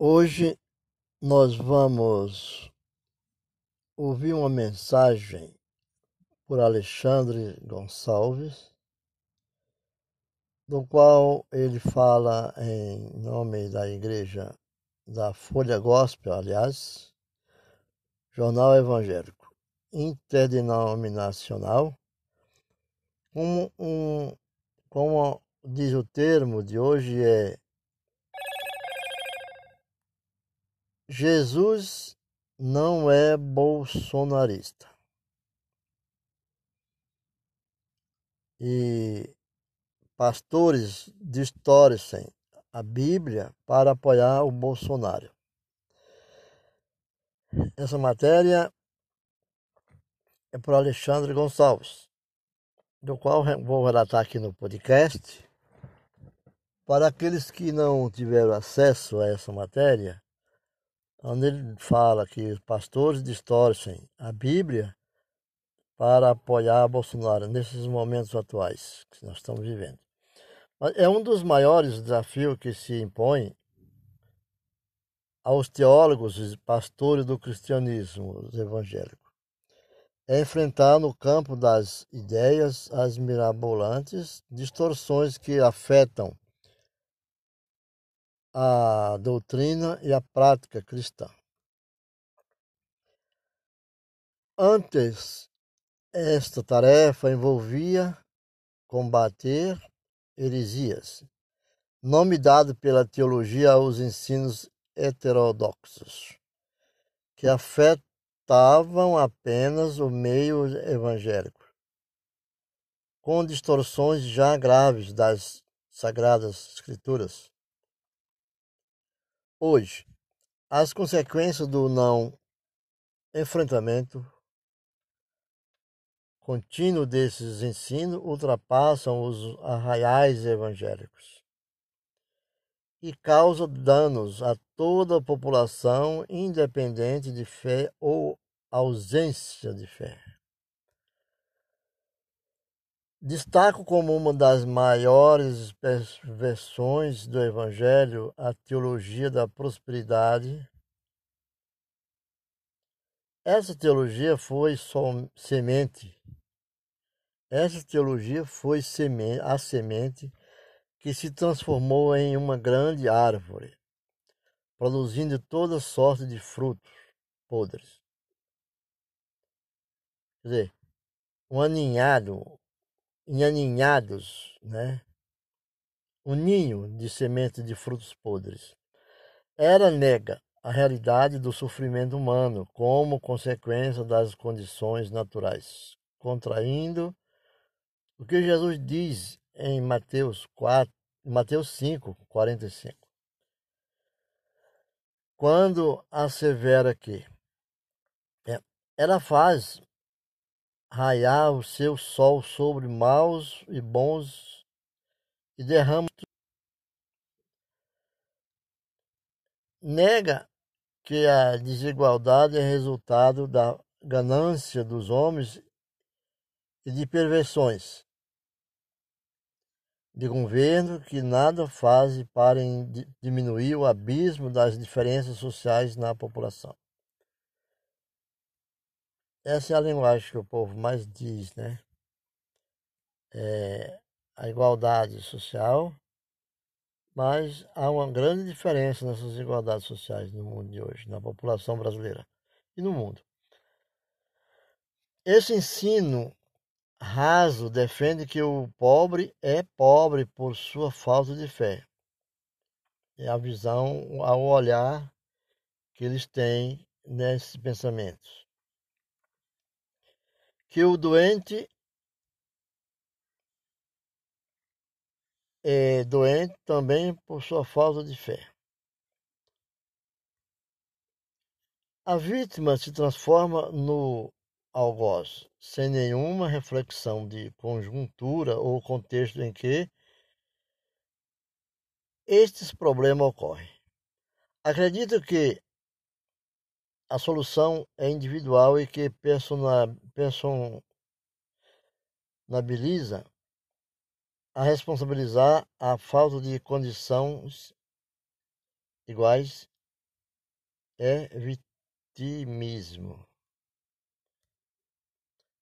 Hoje nós vamos ouvir uma mensagem por Alexandre Gonçalves, do qual ele fala em nome da igreja da Folha Gospel, aliás, Jornal Evangélico Interdenominacional, como, um, como diz o termo de hoje, é Jesus não é bolsonarista. E pastores distorcem a Bíblia para apoiar o Bolsonaro. Essa matéria é por Alexandre Gonçalves, do qual vou relatar aqui no podcast. Para aqueles que não tiveram acesso a essa matéria, onde ele fala que os pastores distorcem a Bíblia para apoiar Bolsonaro nesses momentos atuais que nós estamos vivendo. É um dos maiores desafios que se impõe aos teólogos e pastores do cristianismo evangélico. É enfrentar no campo das ideias as mirabolantes distorções que afetam a doutrina e a prática cristã. Antes, esta tarefa envolvia combater heresias, nome dado pela teologia aos ensinos heterodoxos, que afetavam apenas o meio evangélico, com distorções já graves das sagradas escrituras. Hoje, as consequências do não enfrentamento contínuo desses ensinos ultrapassam os arraiais evangélicos e causam danos a toda a população, independente de fé ou ausência de fé. Destaco como uma das maiores versões do Evangelho a teologia da prosperidade. Essa teologia foi semente. Essa teologia foi a semente que se transformou em uma grande árvore, produzindo toda sorte de frutos podres. Quer dizer, um aninhado, em aninhados, né? um ninho de semente de frutos podres. Ela nega a realidade do sofrimento humano como consequência das condições naturais, contraindo o que Jesus diz em Mateus 4, Mateus 5, 45. Quando assevera que é, ela faz raiar o seu sol sobre maus e bons e derrama. Nega que a desigualdade é resultado da ganância dos homens e de perversões de governo que nada fazem para diminuir o abismo das diferenças sociais na população. Essa é a linguagem que o povo mais diz, né? É a igualdade social, mas há uma grande diferença nessas igualdades sociais no mundo de hoje, na população brasileira e no mundo. Esse ensino raso defende que o pobre é pobre por sua falta de fé. É a visão, ao olhar que eles têm nesses pensamentos que o doente é doente também por sua falta de fé. A vítima se transforma no algoz, sem nenhuma reflexão de conjuntura ou contexto em que estes problemas ocorrem. Acredito que a solução é individual e que personaliza a responsabilizar a falta de condições iguais é vitimismo.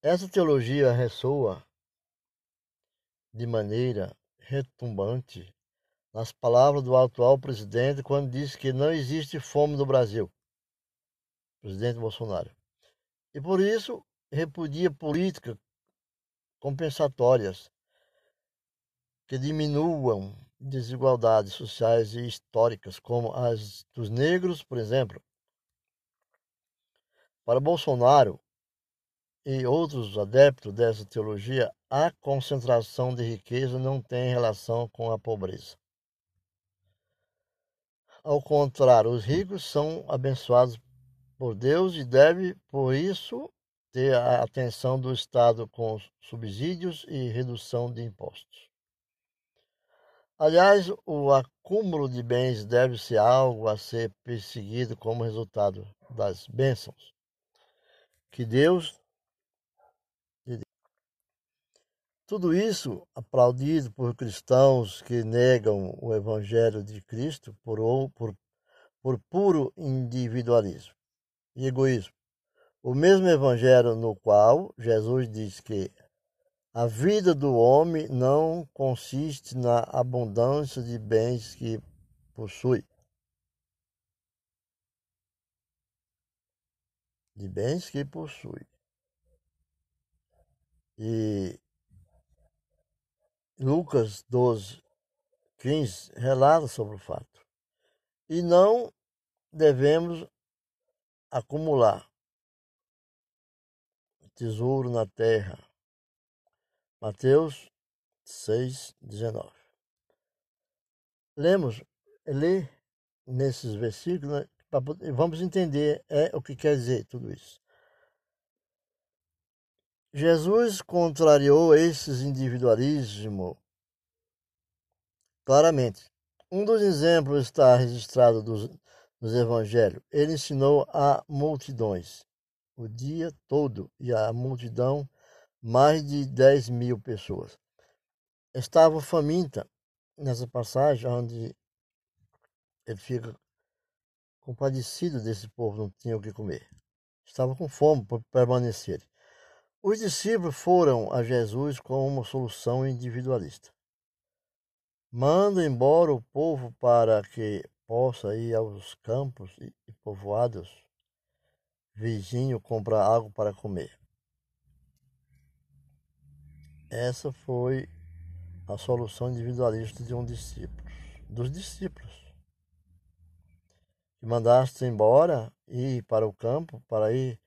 Essa teologia ressoa de maneira retumbante nas palavras do atual presidente quando disse que não existe fome no Brasil, presidente Bolsonaro. E por isso repudia políticas compensatórias que diminuam desigualdades sociais e históricas, como as dos negros, por exemplo. Para Bolsonaro e outros adeptos dessa teologia, a concentração de riqueza não tem relação com a pobreza. Ao contrário, os ricos são abençoados por Deus e devem, por isso, ter a atenção do Estado com subsídios e redução de impostos. Aliás, o acúmulo de bens deve ser algo a ser perseguido como resultado das bênçãos que Deus tudo isso aplaudido por cristãos que negam o Evangelho de Cristo por, por, por puro individualismo e egoísmo. O mesmo Evangelho no qual Jesus diz que a vida do homem não consiste na abundância de bens que possui. De bens que possui. E Lucas 12, 15 relata sobre o fato. E não devemos acumular tesouro na terra Mateus 6, 19. Lemos, lê nesses versículos né, e vamos entender é, o que quer dizer tudo isso. Jesus contrariou esses individualismo claramente. Um dos exemplos está registrado dos, nos evangelhos. Ele ensinou a multidões o dia todo e a multidão mais de 10 mil pessoas. Estava faminta nessa passagem, onde ele fica compadecido desse povo, não tinha o que comer. Estava com fome por permanecer. Os discípulos foram a Jesus com uma solução individualista. Manda embora o povo para que possa ir aos campos e povoados vizinho comprar algo para comer. Essa foi a solução individualista de um discípulo, dos discípulos, que mandaste embora ir para o campo para ir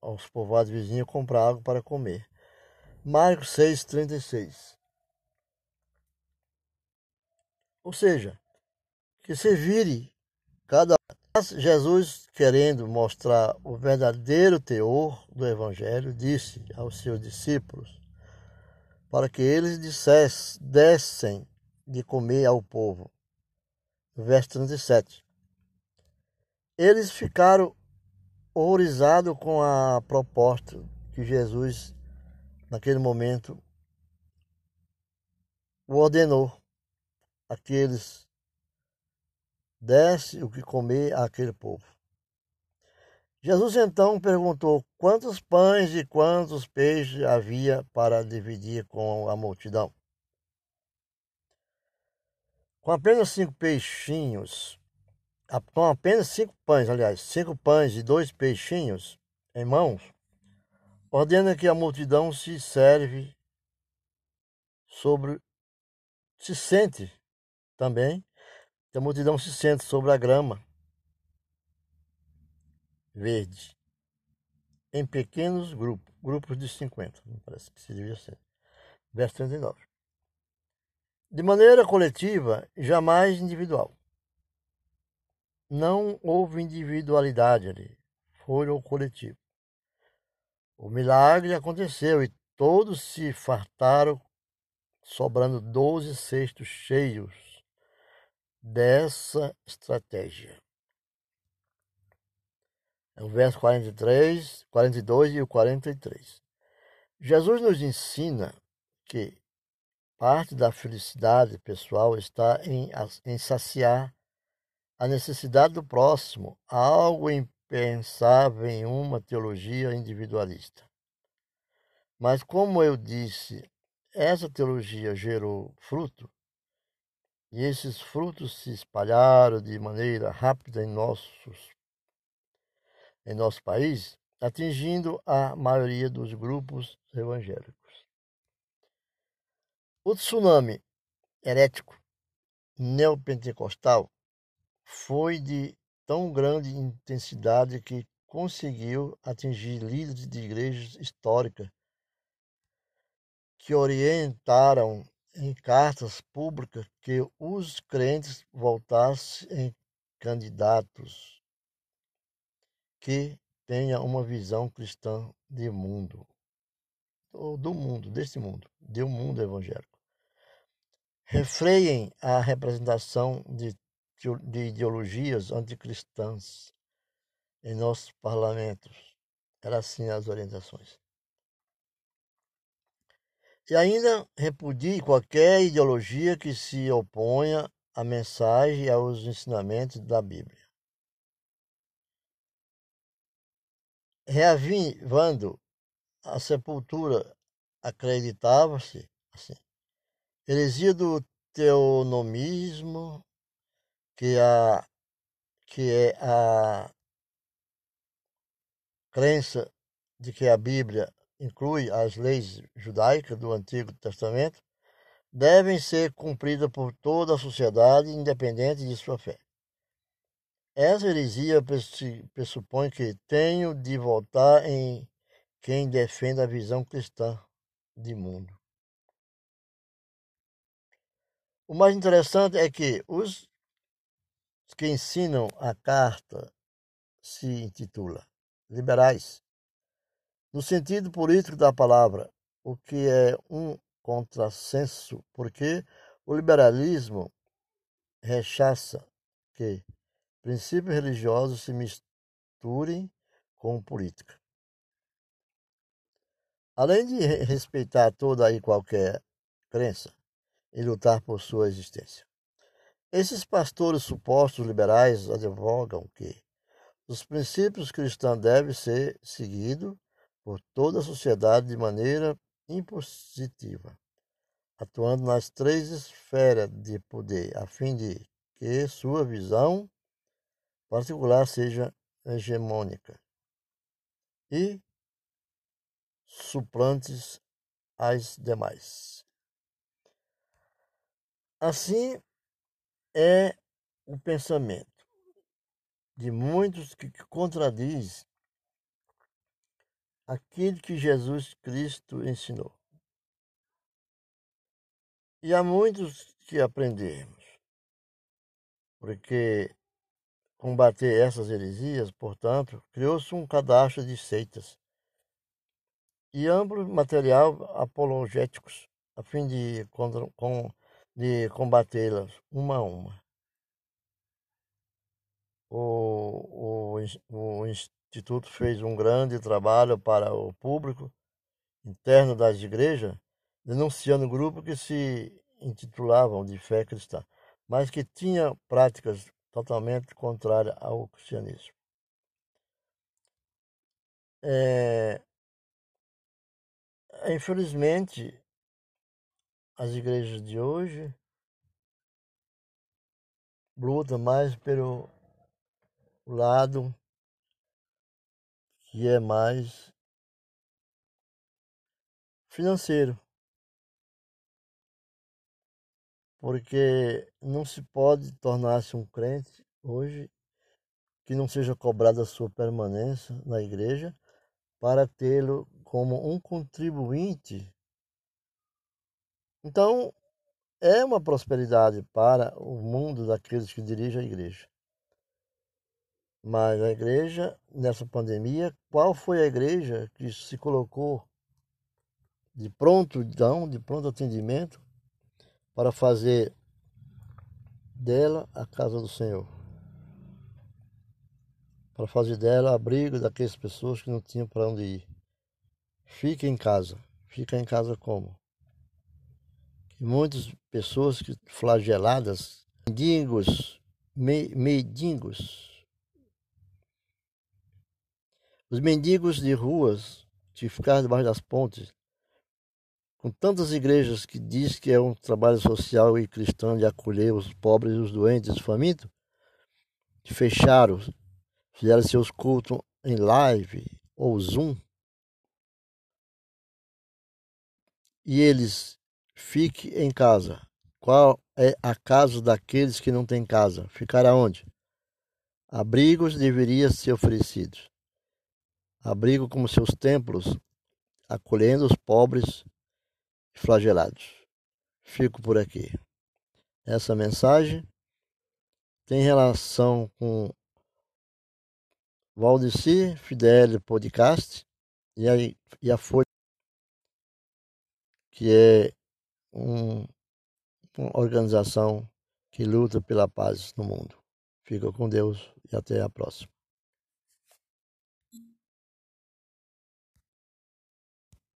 aos povoados vizinhos comprar algo para comer. Marcos 6,36 Ou seja, que se vire cada Jesus, querendo mostrar o verdadeiro teor do Evangelho, disse aos seus discípulos para que eles dissessem, dessem de comer ao povo. Verso 37. Eles ficaram horrorizados com a proposta que Jesus, naquele momento, ordenou a que eles desse o que comer àquele povo. Jesus então perguntou quantos pães e quantos peixes havia para dividir com a multidão. Com apenas cinco peixinhos, com apenas cinco pães, aliás, cinco pães e dois peixinhos em mãos, ordena que a multidão se serve sobre, se sente também, a multidão se sente sobre a grama verde em pequenos grupos, grupos de 50, parece que se devia ser. Verso 39. De maneira coletiva, jamais individual. Não houve individualidade ali, foi o coletivo. O milagre aconteceu e todos se fartaram, sobrando doze cestos cheios dessa estratégia. É o verso 43, 42 e o 43. Jesus nos ensina que parte da felicidade pessoal está em, em saciar a necessidade do próximo, algo impensável em uma teologia individualista. Mas, como eu disse, essa teologia gerou fruto, e esses frutos se espalharam de maneira rápida em, nossos, em nosso país, atingindo a maioria dos grupos evangélicos. O tsunami herético neopentecostal foi de tão grande intensidade que conseguiu atingir líderes de igrejas históricas que orientaram em cartas públicas que os crentes voltassem em candidatos que tenha uma visão cristã de mundo, ou do mundo, desse mundo, do mundo evangélico. Refreiem a representação de, de ideologias anticristãs em nossos parlamentos. Eram assim as orientações. E ainda repudie qualquer ideologia que se oponha à mensagem e aos ensinamentos da Bíblia. Reavivando a sepultura, acreditava-se assim. Heresia do teonomismo, que, a, que é a crença de que a Bíblia inclui as leis judaicas do Antigo Testamento, devem ser cumpridas por toda a sociedade, independente de sua fé. Essa heresia pressupõe que tenho de votar em quem defende a visão cristã de mundo. O mais interessante é que os que ensinam a carta se intitula liberais no sentido político da palavra, o que é um contrassenso, porque o liberalismo rechaça que princípios religiosos se misturem com política. Além de respeitar toda e qualquer crença e lutar por sua existência. Esses pastores supostos liberais advogam que os princípios cristãos devem ser seguidos por toda a sociedade de maneira impositiva, atuando nas três esferas de poder, a fim de que sua visão particular seja hegemônica e suplantes as demais. Assim é o pensamento de muitos que contradiz aquilo que Jesus Cristo ensinou. E há muitos que aprendemos, porque combater essas heresias, portanto, criou-se um cadastro de seitas e amplo material apologéticos a fim de, de combatê-las uma a uma. O, o, o, Instituto fez um grande trabalho para o público interno das igrejas, denunciando grupos que se intitulavam de fé cristã, mas que tinham práticas totalmente contrárias ao cristianismo. É, infelizmente, as igrejas de hoje lutam mais pelo lado que é mais financeiro. Porque não se pode tornar-se um crente hoje que não seja cobrada a sua permanência na igreja para tê-lo como um contribuinte. Então, é uma prosperidade para o mundo daqueles que dirigem a igreja. Mas a igreja, nessa pandemia, qual foi a igreja que se colocou de pronto, então, de pronto atendimento para fazer dela a casa do Senhor? Para fazer dela abrigo daquelas pessoas que não tinham para onde ir. Fica em casa. Fica em casa como? Que muitas pessoas que flageladas, mendigos, mendigos. Os mendigos de ruas que ficaram debaixo das pontes, com tantas igrejas que diz que é um trabalho social e cristão de acolher os pobres os doentes, os famintos, fecharam, fizeram seus cultos em live ou Zoom, e eles fiquem em casa. Qual é a casa daqueles que não têm casa? Ficar aonde? Abrigos deveriam ser oferecidos. Abrigo como seus templos, acolhendo os pobres e flagelados. Fico por aqui. Essa mensagem tem relação com Valdeci Fidel Podcast e a, e a Folha, que é um, uma organização que luta pela paz no mundo. Fica com Deus e até a próxima.